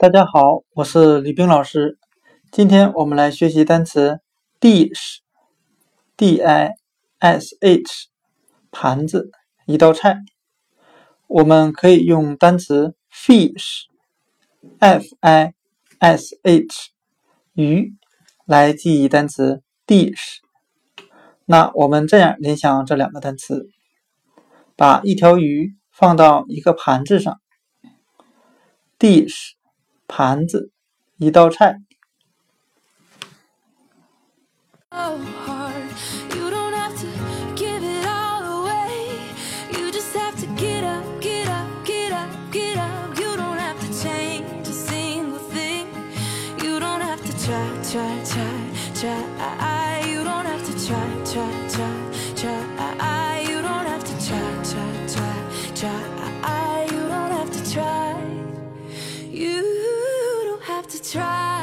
大家好，我是李冰老师。今天我们来学习单词 dish，d i s h，盘子，一道菜。我们可以用单词 fish，f i s h，鱼来记忆单词 dish。那我们这样联想这两个单词：把一条鱼放到一个盘子上，dish。盘子，一道菜。to try.